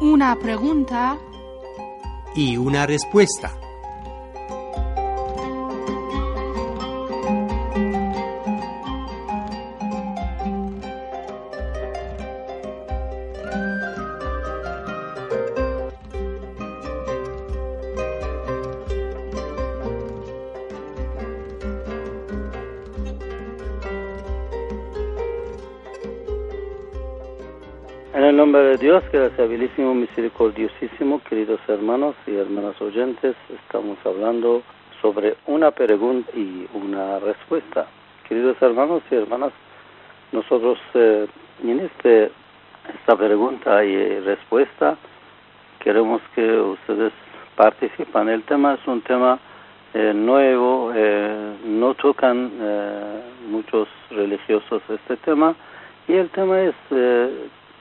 Una pregunta y una respuesta. Nombre de Dios, es habilísimo, misericordiosísimo, queridos hermanos y hermanas oyentes, estamos hablando sobre una pregunta y una respuesta. Queridos hermanos y hermanas, nosotros eh, en este, esta pregunta y respuesta queremos que ustedes participen. El tema es un tema eh, nuevo, eh, no tocan muchos religiosos este tema y el tema es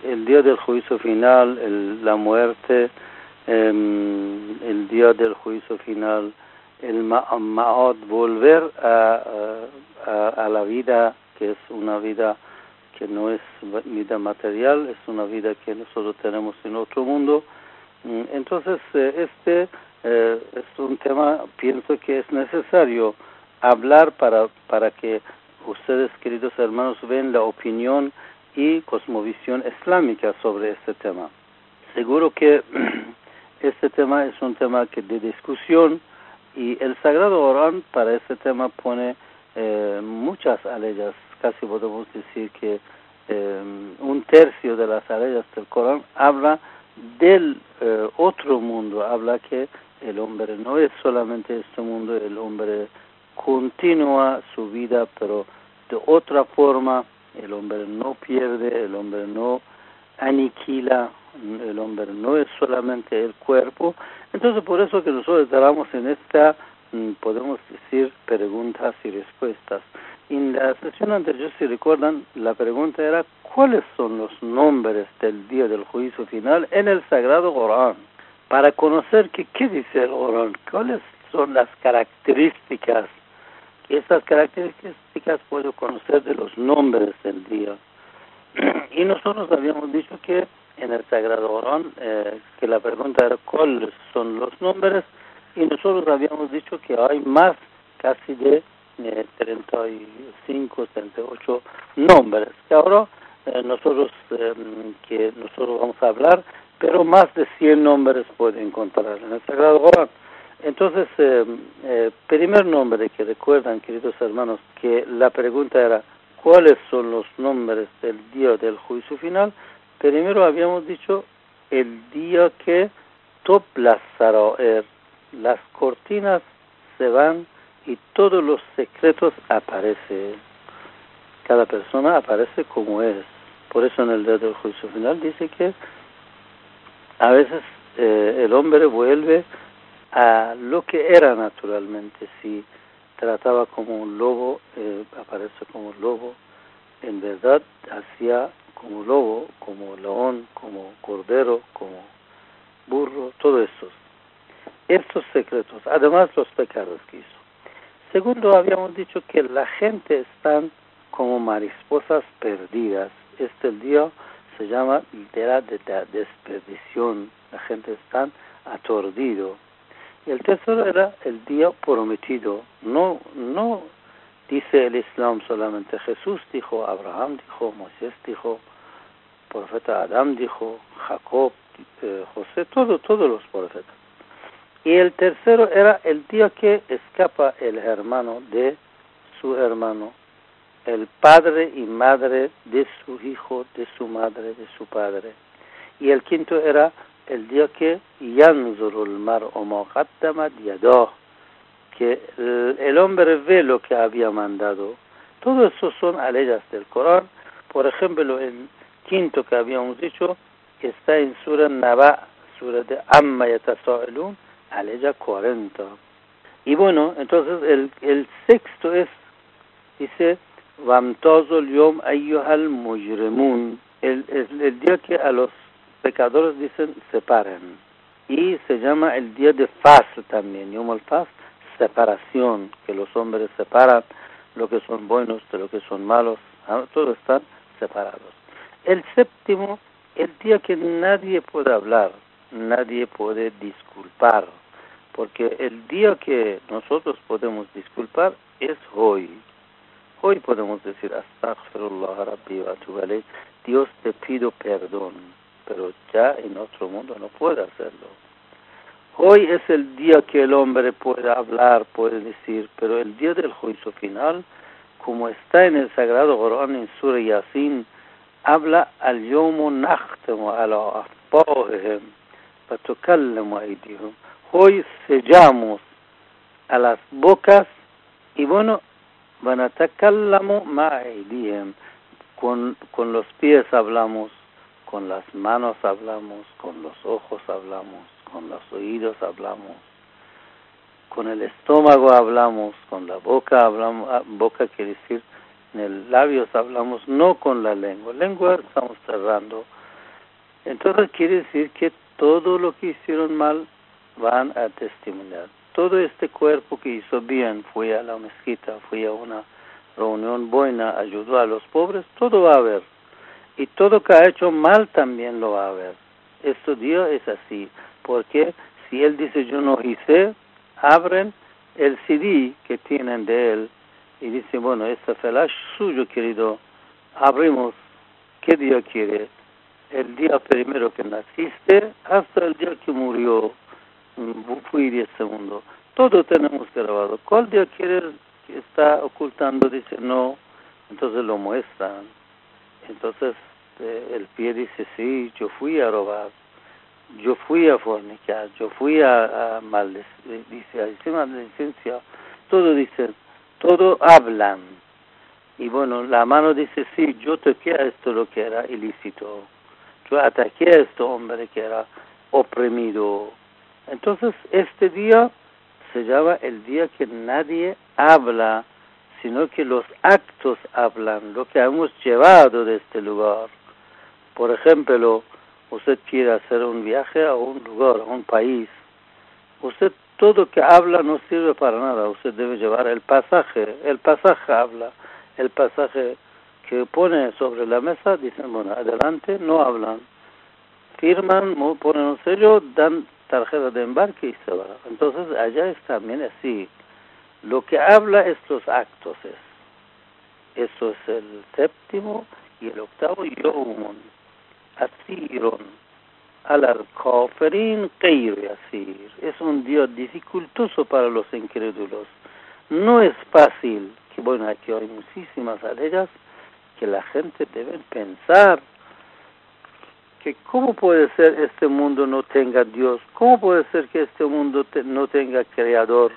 el día del juicio final, el, la muerte, em, el día del juicio final, el ma'od, volver a, a, la vida que es una vida que no es vida material, es una vida que nosotros tenemos en otro mundo. Mm, entonces, eh, este eh, es un tema, pienso que es necesario hablar para, para que ustedes, queridos hermanos, vean la opinión y cosmovisión islámica sobre este tema. Seguro que este tema es un tema que de discusión y el Sagrado Corán para este tema pone eh, muchas aleyas, casi podemos decir que eh, un tercio de las aleyas del Corán habla del eh, otro mundo, habla que el hombre no es solamente este mundo, el hombre continúa su vida, pero de otra forma el hombre no pierde, el hombre no aniquila, el hombre no es solamente el cuerpo. Entonces, por eso que nosotros estamos en esta, mm, podemos decir, preguntas y respuestas. En la sesión anterior, si recuerdan, la pregunta era, ¿cuáles son los nombres del día del juicio final en el Sagrado Corán? Para conocer que, qué dice el Corán, cuáles son las características estas características puedo conocer de los nombres del día. Y nosotros habíamos dicho que en el Sagrado Corán, eh, que la pregunta era cuáles son los nombres, y nosotros habíamos dicho que hay más casi de eh, 35, 38 nombres, que ahora eh, nosotros, eh, que nosotros vamos a hablar, pero más de 100 nombres puede encontrar en el Sagrado Corán. Entonces, eh, eh, primer nombre que recuerdan, queridos hermanos, que la pregunta era, ¿cuáles son los nombres del día del juicio final? Primero habíamos dicho el día que er, las cortinas se van y todos los secretos aparecen. Cada persona aparece como es. Por eso en el día del juicio final dice que a veces eh, el hombre vuelve a lo que era naturalmente. Si trataba como un lobo, eh, aparece como lobo, en verdad hacía como lobo, como león, como cordero, como burro, todo eso. Estos secretos, además los pecados que hizo. Segundo, habíamos dicho que la gente están como mariposas perdidas. Este día se llama literal de desperdición. La gente está aturdido el tercero era el día prometido. No, no dice el Islam solamente. Jesús dijo, Abraham dijo, Moisés dijo, profeta Adán dijo, Jacob, eh, José, todo, todos los profetas. Y el tercero era el día que escapa el hermano de su hermano, el padre y madre de su hijo, de su madre, de su padre. Y el quinto era el día que yanzurul mar o que el hombre ve lo que había mandado. Todo eso son leyes del Corán. Por ejemplo, el quinto que habíamos dicho está en Surah Naba, Surah de Amma Yatasa'ilun, aleya 40. Y bueno, entonces el, el sexto es, dice, Vamtazul Yom Ayyuhal el, el, el día que a los pecadores dicen separen. Y se llama el día de Fasl también, Yom al Fasl, separación, que los hombres separan lo que son buenos de lo que son malos, ah, todos están separados. El séptimo, el día que nadie puede hablar, nadie puede disculpar, porque el día que nosotros podemos disculpar es hoy. Hoy podemos decir, Astaghfirullah Rabbi Dios te pido perdón, pero ya en otro mundo no puede hacerlo. Hoy es el día que el hombre puede hablar, puede decir, pero el día del juicio final, como está en el Sagrado Corán en Surah Yasin, habla al yomu nachtemu ala afpahihim fatukallamu aydihim. Hoy sellamos a las bocas y bueno, van a. Con, con los pies hablamos, con las manos hablamos, con los ojos hablamos con los oídos hablamos, con el estómago hablamos, con la boca hablamos, ah, boca quiere decir en el labios hablamos, no con la lengua, lengua estamos cerrando. Entonces quiere decir que todo lo que hicieron mal van a testimoniar. Todo este cuerpo que hizo bien, fue a la mezquita, fue a una reunión buena, ayudó a los pobres, todo va a haber. Y todo que ha hecho mal también lo va a haber. Esto Dios es así porque si él dice yo no hice, abren el CD que tienen de él y dice, bueno, este flash suyo, querido, abrimos, ¿qué día quiere? El día primero que naciste hasta el día que murió, mm, fui 10 segundos. Todo tenemos grabado. ¿Cuál día quiere que está ocultando? Dice, no. Entonces lo muestran. Entonces eh, el pie dice, sí, yo fui a robar yo fui a fornicar, yo fui a, a maldecir, dice, a maldicencia, todo dice, todo hablan. Y bueno, la mano dice, sí, yo toqué a esto lo que era ilícito, yo ataqué a este hombre que era oprimido. Entonces, este día se llama el día que nadie habla, sino que los actos hablan, lo que hemos llevado de este lugar. Por ejemplo, usted quiere hacer un viaje a un lugar, a un país, usted todo que habla no sirve para nada, usted debe llevar el pasaje, el pasaje habla, el pasaje que pone sobre la mesa, dicen, bueno, adelante, no hablan, firman, ponen un sello, dan tarjeta de embarque y se va. Entonces allá es también así, lo que habla es los actos, es. eso es el séptimo y el octavo, yomun asirun al kafirin asir. Es un Dios dificultoso para los incrédulos. No es fácil, que bueno, aquí hay muchísimas alegas que la gente debe pensar que cómo puede ser este mundo no tenga Dios, cómo puede ser que este mundo no tenga creador,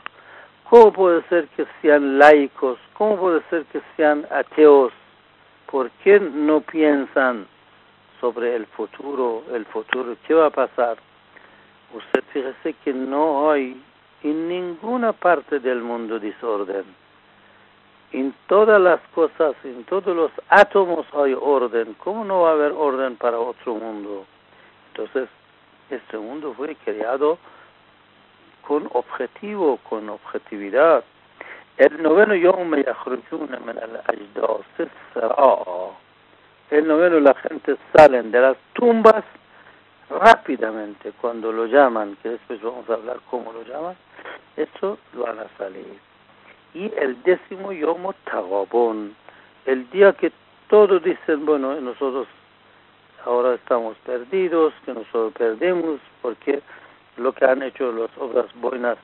cómo puede ser que sean laicos, cómo puede ser que sean ateos, ¿por qué no piensan sobre el futuro, el futuro, ¿qué va a pasar? Usted fíjese que no hay en ninguna parte del mundo desorden. En todas las cosas, en todos los átomos hay orden. ¿Cómo no va a haber orden para otro mundo? Entonces, este mundo fue creado con objetivo, con objetividad. El noveno yom yakhrujuna min al-ajdas el noveno la gente salen de las tumbas rápidamente cuando lo llaman, que después vamos a hablar cómo lo llaman, eso van a salir. Y el décimo yomo tagabón, el día que todos dicen, bueno, nosotros ahora estamos perdidos, que nosotros perdemos, porque lo que han hecho las obras buenas,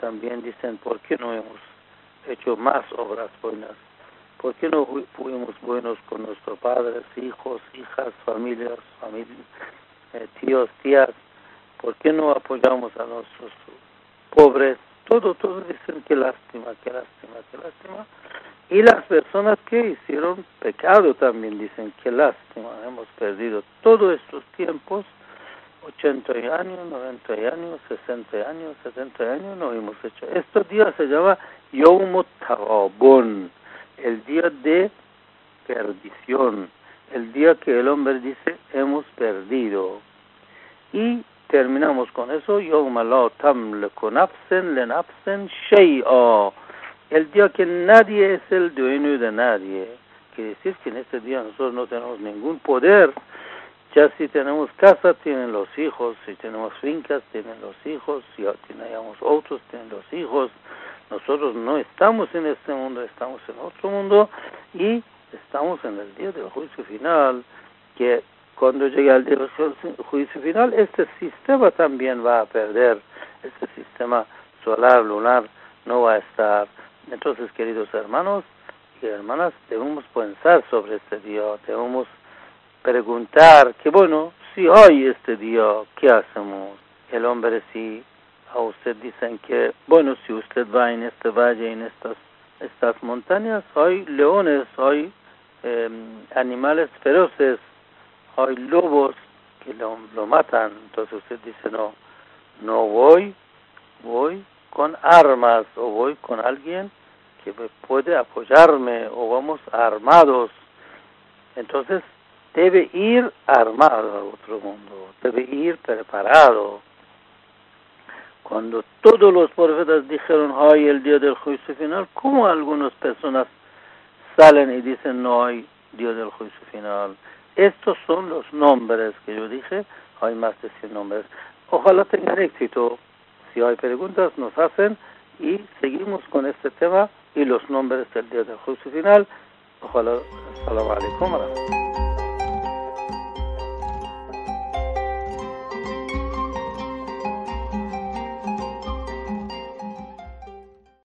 también dicen, ¿por qué no hemos hecho más obras buenas? ¿Por qué no fuimos buenos con nuestros padres, hijos, hijas, familias, eh, tíos, tías? ¿Por qué no apoyamos a nuestros pobres? Todo, todo dicen qué lástima, qué lástima, qué lástima. Y las personas que hicieron pecado también dicen qué lástima, hemos perdido todos estos tiempos 80 años, 90 años, 60 años, 70 años no hemos hecho. Este día se llama Yom Tarabun, el día de perdición, el día que el hombre dice hemos perdido. Y terminamos con eso, el día que nadie es el dueño de nadie. Quiere decir que en este día nosotros no tenemos ningún poder ya si tenemos casa, tienen los hijos, si tenemos fincas, tienen los hijos, si tenemos otros, tienen los hijos. Nosotros no estamos en este mundo, estamos en otro mundo y estamos en el día del juicio final, que cuando llegue al día del juicio final, este sistema también va a perder, este sistema solar, lunar, no va a estar. Entonces, queridos hermanos y hermanas, debemos pensar sobre este día, debemos preguntar que bueno, si hoy este día, ¿qué hacemos? El hombre si a usted dicen que, bueno, si usted va en este valle, en estas, estas montañas, hay leones, hay em, animales feroces, hay lobos que lo, lo matan. Entonces usted dice, no, no voy, voy con armas o voy con alguien que me puede apoyarme o vamos armados. Entonces debe ir armado al otro mundo, debe ir preparado. Cuando todos los profetas dijeron, hoy el día del juicio final, ¿cómo algunas personas salen y dicen, no hay día del juicio final? Estos son los nombres que yo dije, hay más de 100 nombres. Ojalá tengan éxito. Si hay preguntas, nos hacen y seguimos con este tema y los nombres del día del juicio final. Ojalá. Salam alaikum.